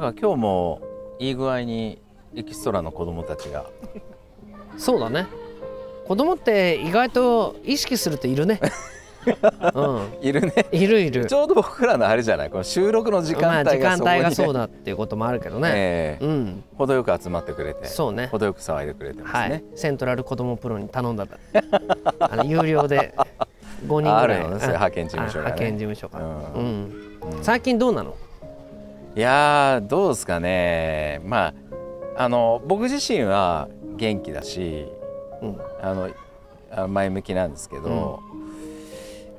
なんか今日もいい具合にエキストラの子供たちが。そうだね。子供って意外と意識するといるね。うん。いるね。いるいる。ちょうど僕らのあれじゃない？この収録の時間まあ時間帯がそうだっていうこともあるけどね、ええ。うん。程よく集まってくれて。そうね。程よく騒いでくれてますはい、ね、セントラル子供プロに頼んだあの有料で。5人ぐらい あるのね。派遣事務所がね。あ派遣事務所が、ううんん。うん。最近どうなの？いやーどうですかね。まああの僕自身は元気だしうん。あの前向きなんですけど、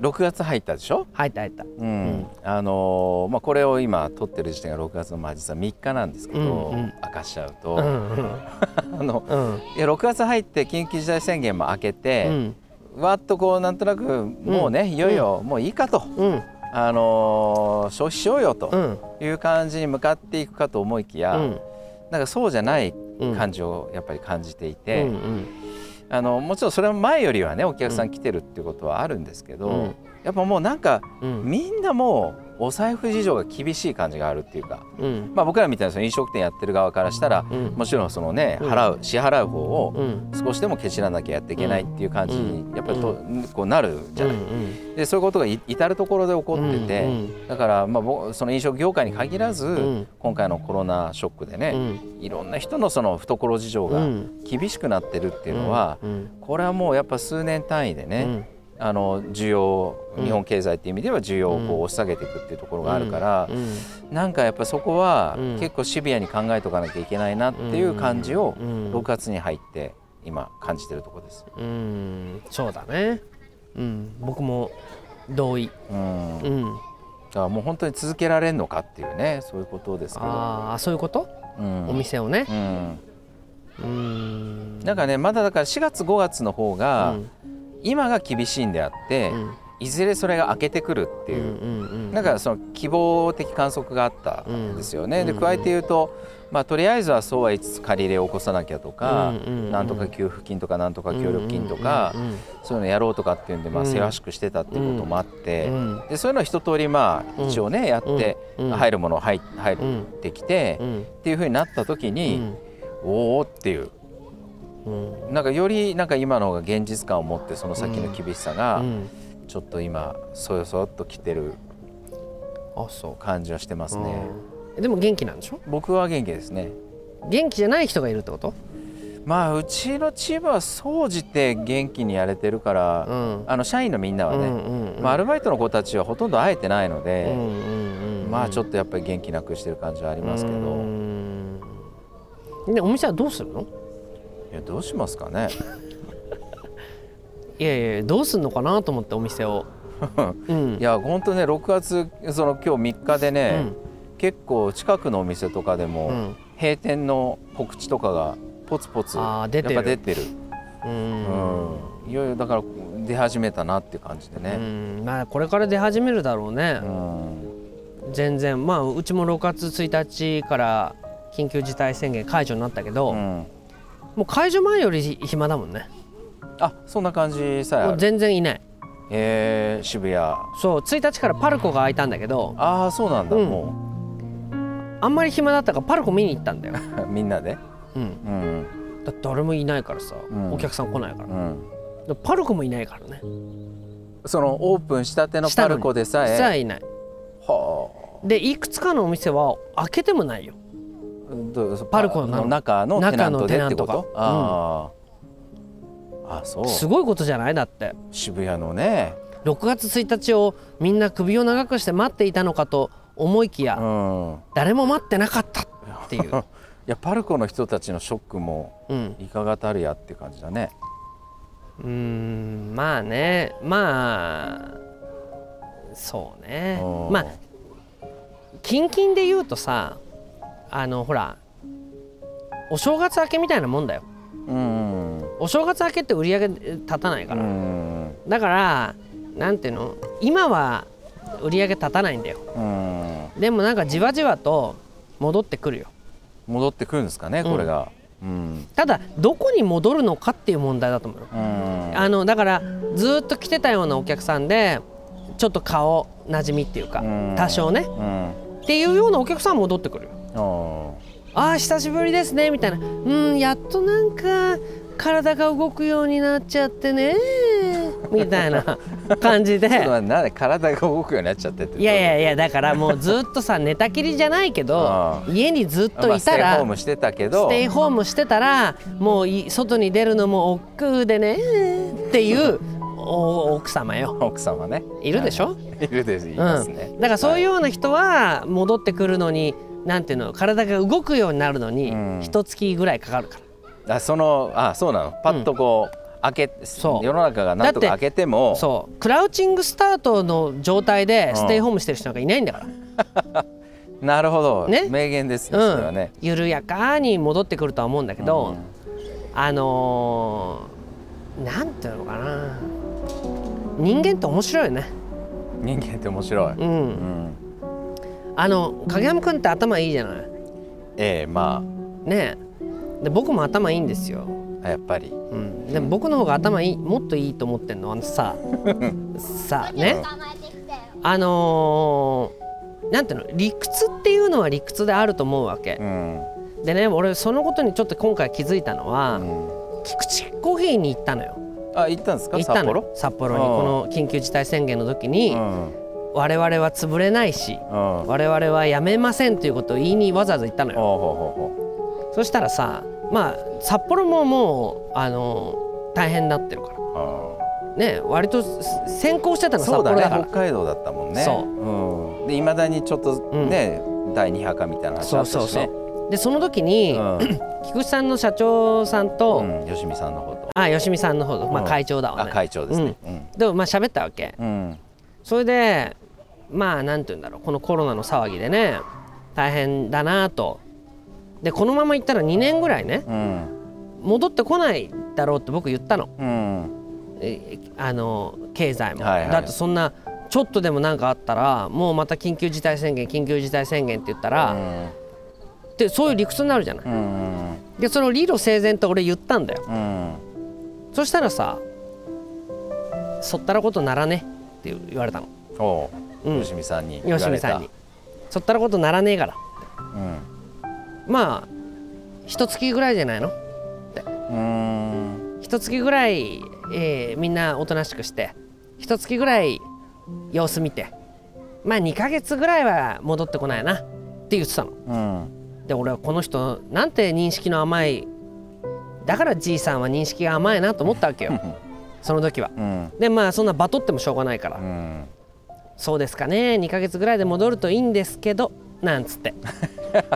6月入ったでしょ、入った入った。うん。ん。あのまあ、これを今撮ってる時点が6月のまあ実は3日なんですけど、うんうん。明かしちゃうと、うんうん。あのうん。いや6月入って緊急事態宣言も明けうて、ん。わっとこうなんとなくもうね、いよいよもういいかと、うんあの消費しようよとうんいう感じに向かっていくかと思いきや、うん。なんかそうじゃないうん感じをやっぱり感じていうん。て、あのもちろんそれは前よりはねお客さん来てるっていうことはあるんですけど、うん。やっぱもうなんかうん。みんなもうお財布事情が厳しい感じがあるっていうか、うん。まあ、僕らみたいなその飲食店やってる側からしたら、うん。もちろんそのねうん払う支払う方をうん。少しでもケチらなきゃやっていけないっていう感じにうん。やっぱりと、こうなるじゃない。うんでそういうことがい至る所で起こってて、うんだからまあ僕その飲食業界に限らず、ん。今回のコロナショックでね、うん。いろんな人のその懐事情がうん。厳しくなってるっていうのは、うん。これはもうやっぱ数年単位でね、うんあの需要うん日本経済っていう意味では需要をこう押し下げていくっていうところがあるから、うん。なんかやっぱそこはうん。結構シビアに考えとかなきゃいけないなっていう感じをうん。6月に入って今感じてるところです。うん。そうだね。うん。僕も同意。うん、だうん。からもう本当に続けられるのかっていうねそういうことですけど。ああそういうこと？うん。お店をね。うん。うん。なんかねまだだから4月5月の方が今が厳しいんであって、うん。いずれそれが明けてくるっていう、うんなんかその希望的観測があったんですよね。うんで加えて言うと、まあ、とりあえずはそうは言いつつ借り入れを起こさなきゃとか、なんとか給付金とかなんとか協力金とか、そういうのやろうとかっていうんで、まあ、うん。せわしくしてたっていうこともあって、うん。でそういうのを一通りまあうん一応ね、やって、うん。入るもの入入うんってきて、うん。っていうふうになった時に、おおっていううん。なんかよりなんか今の方が現実感を持ってその先の厳しさがうん。ちょっと今そよそよっときてる感じはしてますうね。うん。でも元気なんでしょ？僕は元気ですね。元気じゃない人がいるってこと？まあうちのチームは総じて元気にやれてるから、うん。あの社員のみんなはね、うんまあ、アルバイトの子たちはほとんど会えてないので、うんうんうん。まあちょっとやっぱり元気なくしてる感じはありますけど、うん。でお店はどうするの？いやどうしますかね？いやいやどうすんのかなと思ってお店を。うん。いや本当ね6月その今日3日でうね、ん。結構近くのお店とかでも、うん。閉店の告知とかがポツポツやっぱ出てる。うん。うん。いよいよだから出始めたなって感じでうね、ん。まあこれから出始めるだろうね。うん。全然。まあうちも6月1日から緊急事態宣言解除になったけど、うんもう解除前より暇だもんね。あそんな感じさえ全然いない。えー、渋谷。そう1日からパルコが開いたんだけど。ああそうなんだ、うん。もあんまり暇だったからパルコ見に行ったんだよ、う みんなで？うん、うん。だって誰もいないからさ、うん。お客さん来ないから。うん。でパルコもいないからね。そのオープンしたてのパルコでさえ？さあいない。はでいくつかのお店は開けてもないよパルコの中のテナントでってこと？あー、あそう。すごいことじゃない？だって。渋谷のね。6月1日をみんな首を長くして待っていたのかと思いきや、うん。誰も待ってなかったっていう、いやパルコの人たちのショックもうん、いかがたるやって感じだね。うーんまあね。まあそうね。うん。まあ近々で言うとさあのほらお正月明けみたいなもんだよ。うんお正月明けって売り上げ立たないかうら、んだからなんていうの今は売り上げ立たないんだよ。うん。でもなんかじわじわと戻ってくるよ。戻ってくるんですかねこれが。うん。ただどこに戻るのかっていう問題だと思うようん。あのだからずっと来てたようなお客さんでちょっと顔なじみっていうかうん。多少ね。うん。っていうようなお客さんは戻ってくるよおあー久しぶりですねみたいな。うんやっとなんか体が動くようになっちゃってねみたいな 感じで。なんで体が動くようになっちゃってっていやいやいやだからもうずっとさ寝たきりじゃないけどあ家にずっとまあステイいたらホームしてたけど。ステイホームしてたらもうい外に出るのも億劫でねっていうお奥様よ。奥様ね。いるでしょ、い。るですいうん、ますね、だからそういうはような人は戻ってくるのになんていうの体が動くようになるのにうん。一月ぐらいかかるから、あそのあそうなの。パッとこう、開けそう。世の中がなんとか開けても。そう。クラウチングスタートの状態でステイホームしてる人なんかいないんだから、なるほど、ね？名言ですね、うんそれはね。緩やかに戻ってくるとは思うんだけど、あのーなんていうのかな。人間って面白いよね。人間って面白い、ううんんあの影山君って頭いいじゃない？ええまねえ。で僕も頭いいんですよ、あやっぱり。うん、でも僕の方が頭いいもっといいと思ってんのあのさ。さあね。あのーなんていうの？理屈っていうのは理屈であると思うわけ。うん、でね俺そのことにちょっと今回気づいたのは、うん。菊池コーヒーに行ったのよ。あ行ったんですか？行ったの札幌？札幌に。うんこの緊急事態宣言の時に、うん我々は潰れないしうん。我々はやめませんということを言いにわざわざ言ったのよ。そしたらさまあ札幌ももうあの大変になってるから。ね割と先行してたの札そうだね。幌だから北海道だったもんね、そう。ん、でいまだにちょっとね、第2波かみたいな話あったしね。そうそうそう。でその時に、うん。菊池さんの社長さんと、うん、吉見さんのこと。あ吉見さんの方、まあ、うん。会長だわあね、会長ですね。でもまあ喋ったわけ。うん、うんそれでまあなんて言うんだろうこのコロナの騒ぎでね大変だなと。でこのままいったら2年ぐらいねうん。戻ってこないだろうって僕言ったの。うん。えあの経済も、はいはい。だってそんなちょっとでも何かあったらもうまた緊急事態宣言緊急事態宣言って言ったら、でそういう理屈になるじゃない。うんうんでその理路整然と俺言ったんだよ。うん。そしたらさ「そったらことならね」って言われたの。おう、うん。吉見さんに吉見さんに「そったらことならねえからうん。まあ一月ぐらいじゃないの？うーん。一月ぐらい、えーみんなおとなしくして。一月ぐらい様子見て。まあ2ヶ月ぐらいは戻ってこないな。って言ってたの。うん。で俺はこの人なんて認識の甘い。だからじいさんは認識が甘いなと思ったわけよその時は。うん。でまあそんなバトってもしょうがないから、うん。そうですかね。2ヶ月ぐらいで戻るといいんですけどなんつって。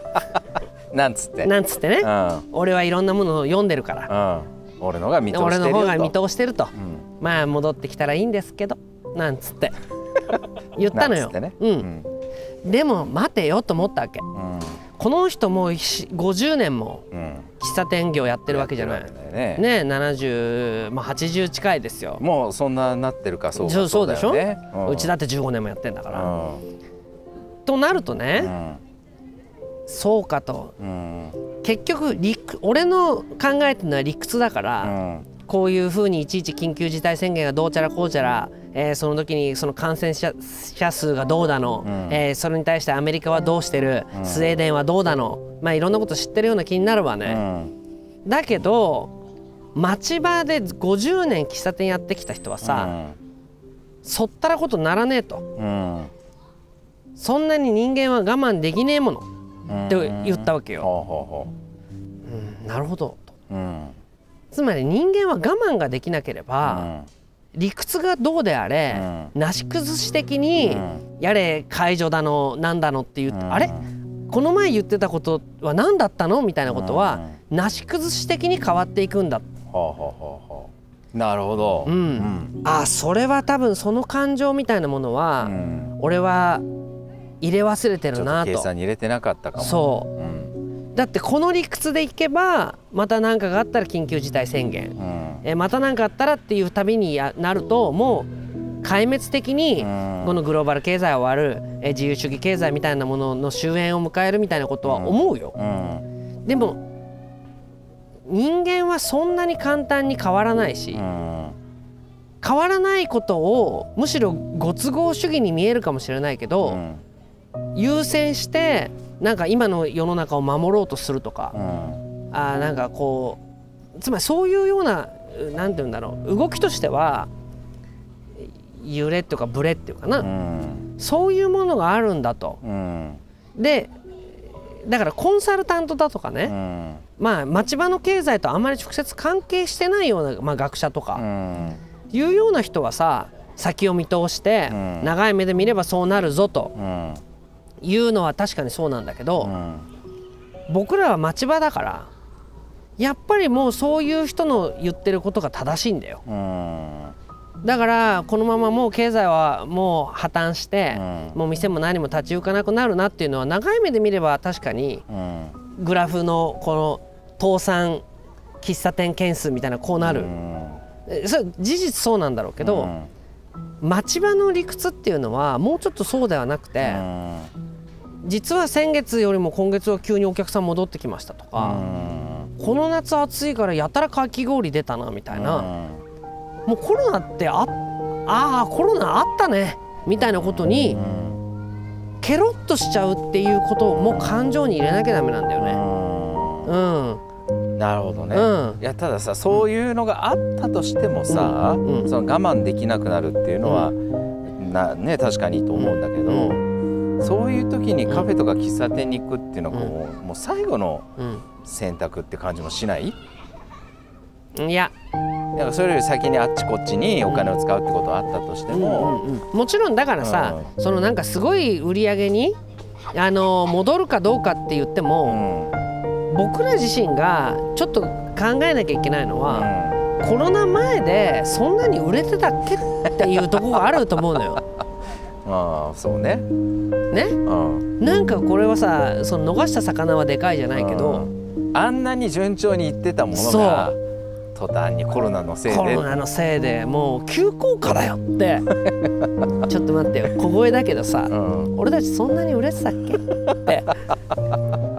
なんつって。なんつってね。うん。俺はいろんなものを読んでるから。うん。俺のが見通して俺るよとの方が見通してると。うん。まあ戻ってきたらいいんですけど。なんつって。言ったのよ。ね。うん、でも待てよと思ったわけ。うんこの人もうし50年もうん。喫茶店業やってるわけじゃない。やってるわけだよね。ね70、まあ、80近いですよ。もうそんななってるかそうか。そうそうでしょ？だよね。うちだって15年もやってんだから、うとなるとね、ん。そうかと。うん。結局理屈俺の考えてるのは理屈だから、うん。こういうふうにいちいち緊急事態宣言がどうちゃらこうちゃら、えーその時にその感染者者数がどうだの、うん。えーそれに対してアメリカはどうしてる、うん。スウェーデンはどうだのまあいろんなこと知ってるような気になるわうね、ん。だけど町場で50年喫茶店やってきた人はさ、そったらことならねえと。うん。そんなに人間は我慢できねえものうん。って言ったわけよ、ほうんなるほどと。つまり人間は我慢ができなければ、理屈がどうであれ、なし崩し的に、うん。やれ解除だのなんだのって言って、うん。あれ？この前言ってたことは何だったの？みたいなことは、なし崩し的に変わっていくんだ、なるほど。うん。うん。あそれは多分その感情みたいなものは、うん。俺は入れ忘れてるなと。算に入れてなかったかも。そう。うんだってこの理屈でいけばまた何かがあったら緊急事態宣言、うん。えまた何かあったらっていうたびにやなるともう壊滅的にうん。このグローバル経済は終わる。え自由主義経済みたいなものの終焉を迎えるみたいなことは思うよ。うん。でも人間はそんなに簡単に変わらないしうん。変わらないことをむしろご都合主義に見えるかもしれないけど、うん。優先してなんか今の世の中を守ろうとするとか、うん。あーなんかこうつまりそういうようななんて言うんだろう動きとしては揺れっていうかブレっていうかな、うん。そういうものがあるんだと。うん。でだからコンサルタントだとかうね、ん。まあ町場の経済とあまり直接関係してないような、まあ、学者とうかん。いうような人はさ先を見通してうん。長い目で見ればそうなるぞとうんいうのは確かにそうなんだけうど、ん。僕らは町場だからやっぱりもうそういう人の言ってることが正しいんだよ。うん。だからこのままもう経済はもう破綻して、うん。もう店も何も立ち行かなくなるなっていうのは長い目で見れば確かにうん。グラフのこの倒産喫茶店件数みたいなこうなる、それ事実そうなんだろうけど、町場の理屈っていうのはもうちょっとそうではなくて、うん実は先月よりも今月は急にお客さん戻ってきましたとうか、ん。この夏暑いからやたらかき氷出たなみたいな、うん。もうコロナってああーコロナあったねみたいなことにうん。ケロッとしちゃうっていうことをもう感情に入れなきゃダメなんだよね。うん、なるほどね、うん。いやたださそういうのがあったとしてもさ、うん。うん。その我慢できなくなるっていうのは、なね確かにと思うんだけど、そういう時にカフェとか喫茶店に行くっていうのがもう,、もう最後の選択って感じもしない？うん、いや、なんかそれより先にあっちこっちにお金を使うってことはあったとしても、うんうんうん。もちろんだからさ、そのなんかすごい売り上げにあの戻るかどうかって言ってうも、ん。僕ら自身がちょっと考えなきゃいけないのは、コロナ前でそんなに売れてたっけっていうところがあると思うのよ。ああそうね、ね？うん、なんかこれはさその逃した魚はでかいじゃないけど、うんあんなに順調にいってたものが途端にコロナのせいで。コロナのせいでもう急降下だよって。ちょっと待ってよ。小声だけどさ、うん。俺たちそんなに売れてたっけって。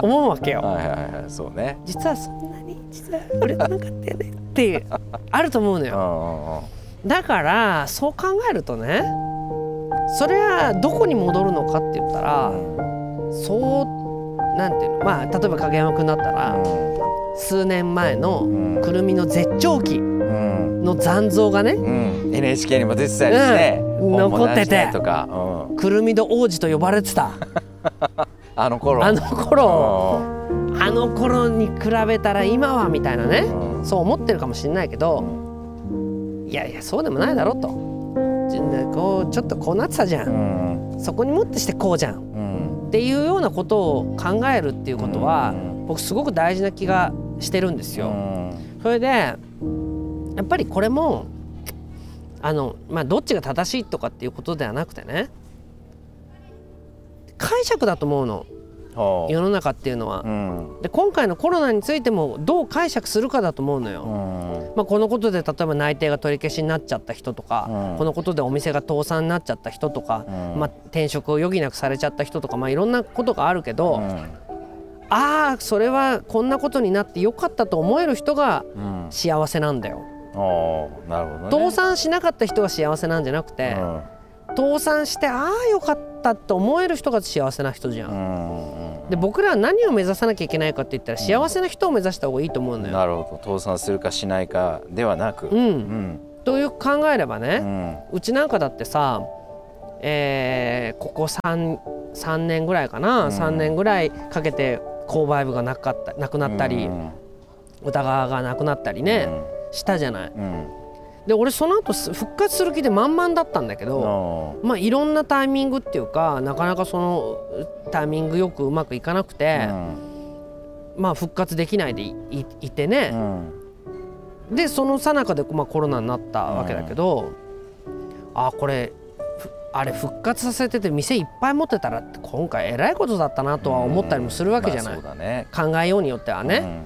思うわけよ。はいはいはいそうね。実はそんなに実は売れてなかったよねっていう。あると思うのよ。うんうんうん。だからそう考えるとねそれはどこに戻るのかって言ったらそうなんていうのまあ例えば影山君だったら数年前のうん。くるみの絶頂期うん。の残像がねうん、NHK にも出てたりして、うん。残っててとか、うん、くるみの王子と呼ばれてた。あの頃。あの頃。あの頃に比べたら今はみたいなね。うん。そう思ってるかもしれないけどいやいやそうでもないだろうと。ちこうちょっとこうなってたじゃうんんそこにもってしてこうじゃん。うん。っていうようなことを考えるっていうことはうん。僕すごく大事な気がしてるんですよ。うん。それでやっぱりこれもあのまあどっちが正しいとかっていうことではなくてね解釈だと思うの世の中っていうのは。う。ん。で今回のコロナについてもどう解釈するかだと思うのよ。うん。まあ、このことで例えば内定が取り消しになっちゃった人とか、うん。このことでお店が倒産になっちゃった人とか、うん。まあ、転職を余儀なくされちゃった人とか、まあ、いろんなことがあるけど、うん。ああそれはこんなことになってよかったと思える人がうん。幸せなんだよ。なるほどね。倒産しなかった人が幸せなんじゃなくて、うん。倒産してああよかったと思える人が幸せな人じゃ。んで僕らは何を目指さなきゃいけないかって言ったら幸せな人を目指した方がいいと思うのよ。なるほど。倒産するかしないかではなく。うん。うん。という考えればね、うん。うちなんかだってさ、えーここ 3, 3年ぐらいかな、うん。3年ぐらいかけて購買部がなかったなくなったり、うん。歌川がなくなったりね、したじゃない。うんで俺その後す復活する気で満々だったんだけうんど、まあいろんなタイミングっていうかなかなかそのタイミングよくうまくいかなくて、まあ復活できないでいいいてうね、ん。でその最中で、まあ、コロナになったわけだけど、あこれふあれ復活させてて店いっぱい持ってたら今回えらいことだったなとは思ったりもするわけじゃない、まあね。考えようによってはね、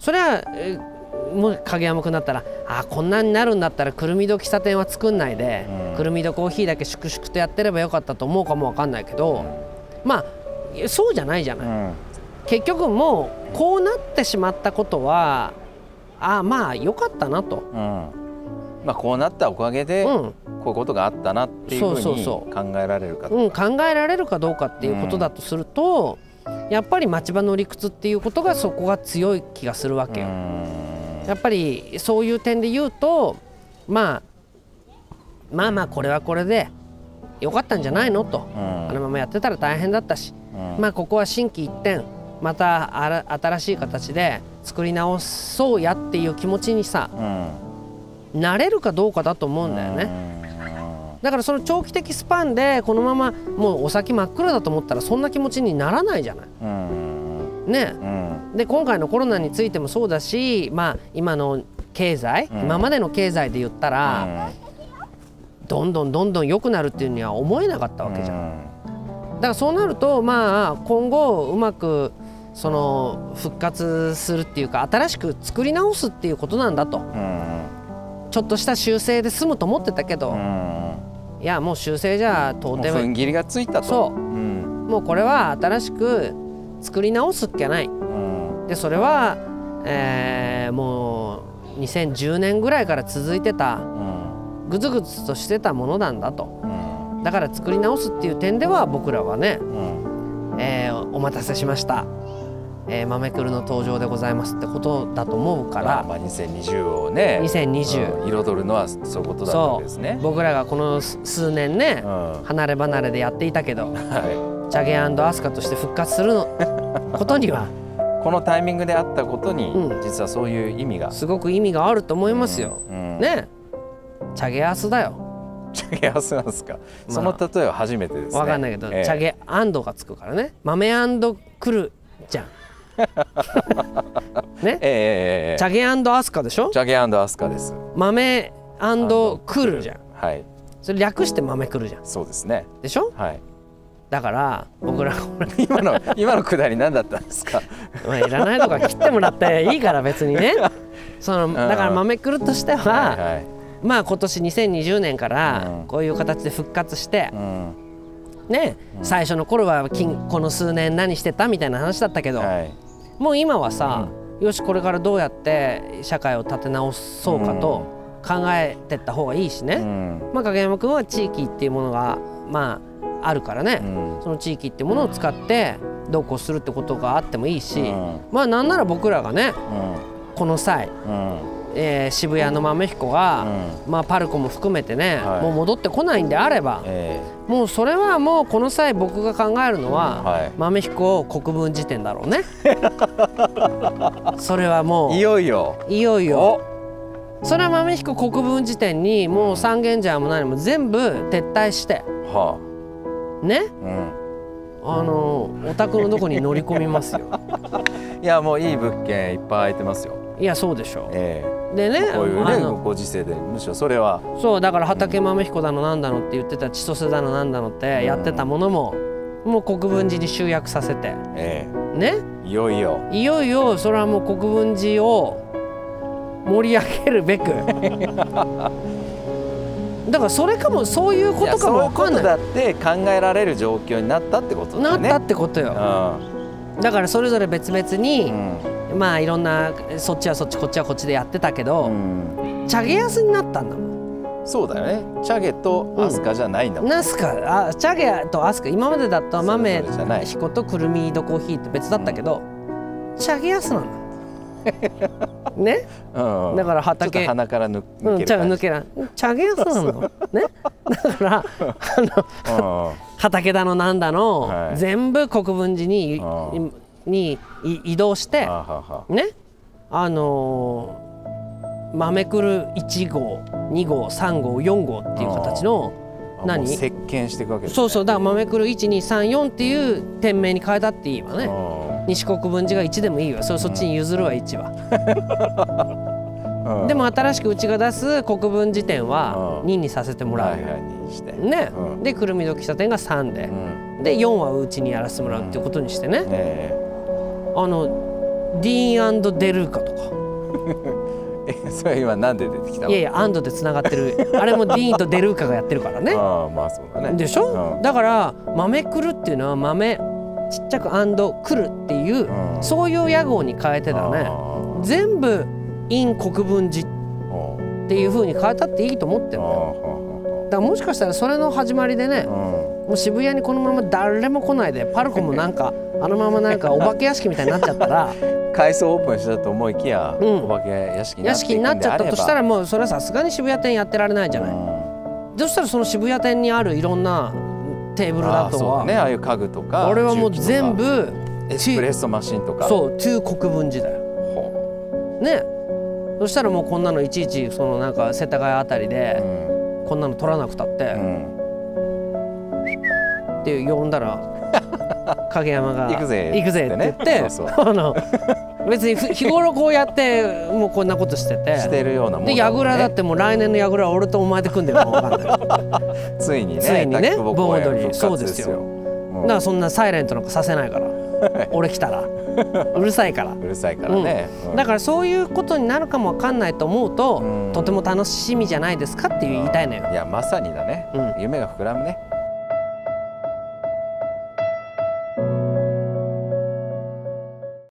それは、えーもう影山君だったらあこんなになるんだったらくるみど喫茶店は作んないで、うん。くるみどコーヒーだけ粛々とやってればよかったと思うかもわかんないけど、まあそうじゃないじゃない、うん。結局もうこうなってしまったことはあまあよかったなと、うん。まあこうなったおかげでうん。こういうことがあったなっていうふうにそうそうそう。考えられるかうん、考えられるかどうかっていうことだとすると、やっぱり町場の理屈っていうことがそこが強い気がするわけよ。やっぱりそういう点で言うと、まあ、まあまあこれはこれでよかったんじゃないのと、あのままやってたら大変だったし、まあここは心機一転またあら新しい形で作り直そうやっていう気持ちにさ、なれるかどうかだと思うんだよね。だからその長期的スパンでこのままもうお先真っ暗だと思ったらそんな気持ちにならないじゃない。ね、で今回のコロナについてもそうだし、まあ、今の経済、今までの経済で言ったら、どんどんどんどん良くなるっていうには思えなかったわけじゃん。だからそうなるとまあ今後うまくその復活するっていうか新しく作り直すっていうことなんだと、ちょっとした修正で済むと思ってたけど、いやもう修正じゃ到底踏ん切りがついたと。そう、もうこれは新しく作り直すっきゃない、でそれは、えー、もう2010年ぐらいから続いてた、ぐずぐずとしてたものなんだと、だから作り直すっていう点では僕らはね、えー、お待たせしました。えー、豆くるの登場でございますってことだと思うから、まあ、2020をね2020、うん、彩るのはそういうことだったわけですね。僕らがこの数年ね、うん、離れ離れでやっていたけど、はい、チャゲアスカとして復活するの。ことには。このタイミングであったことに、うん、実はそういう意味が。すごく意味があると思いますよ、ねチャゲアスだよ。チャゲアスなんですか、まあ、その例えは初めてですね。分かんないけど、えー、チャゲアンドがつくからね。豆アンドくるじゃん。ね、えー、チャゲアスカでしょ？チャゲアスカです。豆クルじゃん。はい。それ略して豆クルじゃん。そうですね。でしょ？はいだから僕ら今の今のくだり何だったんですか？まあいらないとか切ってもらっていいから別にね。そのだから豆くるとしては、はいはい、まあ今年2020年からこういう形で復活して、うん。ね、うん、最初の頃はこの数年何してたみたいな話だったけど、はい、もう今はさ、うん、よしこれからどうやって社会を立て直そうかと考えてった方がいいしね、うん、まあ、影山君は地域っていうものがまああるからね、その地域ってものを使ってどうこうするってことがあってもいいし、まあなんなら僕らがね、この際、えー、渋谷の豆彦が、うん、まあ、パルコも含めてね、はい、もう戻ってこないんであれば、えー、もうそれはもうこの際僕が考えるのは、はい、豆彦国分辞典だろうね。それはもういよいよ。いよいよ。それは豆彦国分辞典にもう三軒茶屋も何も全部撤退して、はあ、ね、うん。あのお宅のどこに乗り込みますよ。いやもういい物件いっぱい空いてますよ。いやそうでしょう、ええ。でねこういうねご時世でむしろそれは。そうだから畠豆彦だのなんだのって言ってた千歳だのなんだのってやってたものも、うん、もう国分寺に集約させて、ええ、ね。いよいよ。いよいよそれはもう国分寺を盛り上げるべく だからそれかもそういうことかも分かんない。だって考えられる状況になったってことだねなったってことよ、うん、だからそれぞれ別々に、うん。まあいろんなそっちはそっちこっちはこっちでやってたけど、うん、チャゲヤスになったんだもん。そうだよね。チャゲとアスカじゃないんだもん、うん、ナスカあチャゲとアスカ今までだった豆彦とくるみドコーヒーって別だったけど、うん、チャゲヤスなんだね、うん、だから畑。鼻から抜ける、うん、抜けらチャゲヤスなのね。だから あの畑だのなんだの、はい、全部国分寺にに移動してね。あのー、豆くる1号2号3号4号っていう形の何？石鹸していくわけ、ね、そうそう。だから豆くる1234っていう店名に変えたっていいわね西国分寺が1でもいいわ。そそっちに譲るわ1は。でも新しくうちが出す国分寺店は2にさせてもらう、ね、でくるみど喫茶店が3で、で4はうちにやらせてもらうっていうことにしてね。あのディーンデルーカとか。えそれ今なんで出てきたいやいやアンドでつながってる。あれもディーンとデルーカがやってるからね。ああまあそうだね。でしょ、うん、だから豆くるっていうのは豆ちっちゃくアンドくるっていう、うん、そういう屋号に変えてだね。全部陰国分寺っていうふうに変えたっていいと思ってるんだよ。だからもしかしたらそれの始まりでね、うん。もう渋谷にこのまま誰も来ないでパルコもなんか あのままなんかお化け屋敷みたいになっちゃったら改装オープンしたと思いきや、うん。お化け屋敷屋敷になっちゃったとしたらもうそれはさすがに渋谷店やってられないじゃない、うん。そしたらその渋谷店にあるいろんなテーブルだとは、ね。ああいう家具とか俺はもう全部エスプレッソマシンとか。そう2国分寺だよ。ほね。そしたらもうこんなのいちいちそのなんか世田谷あたりうでん。こんなの取らなくたって、うん。って呼んだら 影山が行くぜ。行くぜって言ってそうそ あの別にふ日頃こうやってもうこんなことしてて。してるようなもんね。櫓だってもう来年の櫓は俺とお前で組んでるかもわかんない ついにねついにね盆踊りそうですよ。うんらそんなサイレントなんかさせないから。俺来たら。うるさいから。うるさいからね、うん。だからそういうことになるかもわかんないと思うとうん。とても楽しみじゃないですかって言いたいのよ。いやまさにだね、うん。夢が膨らむね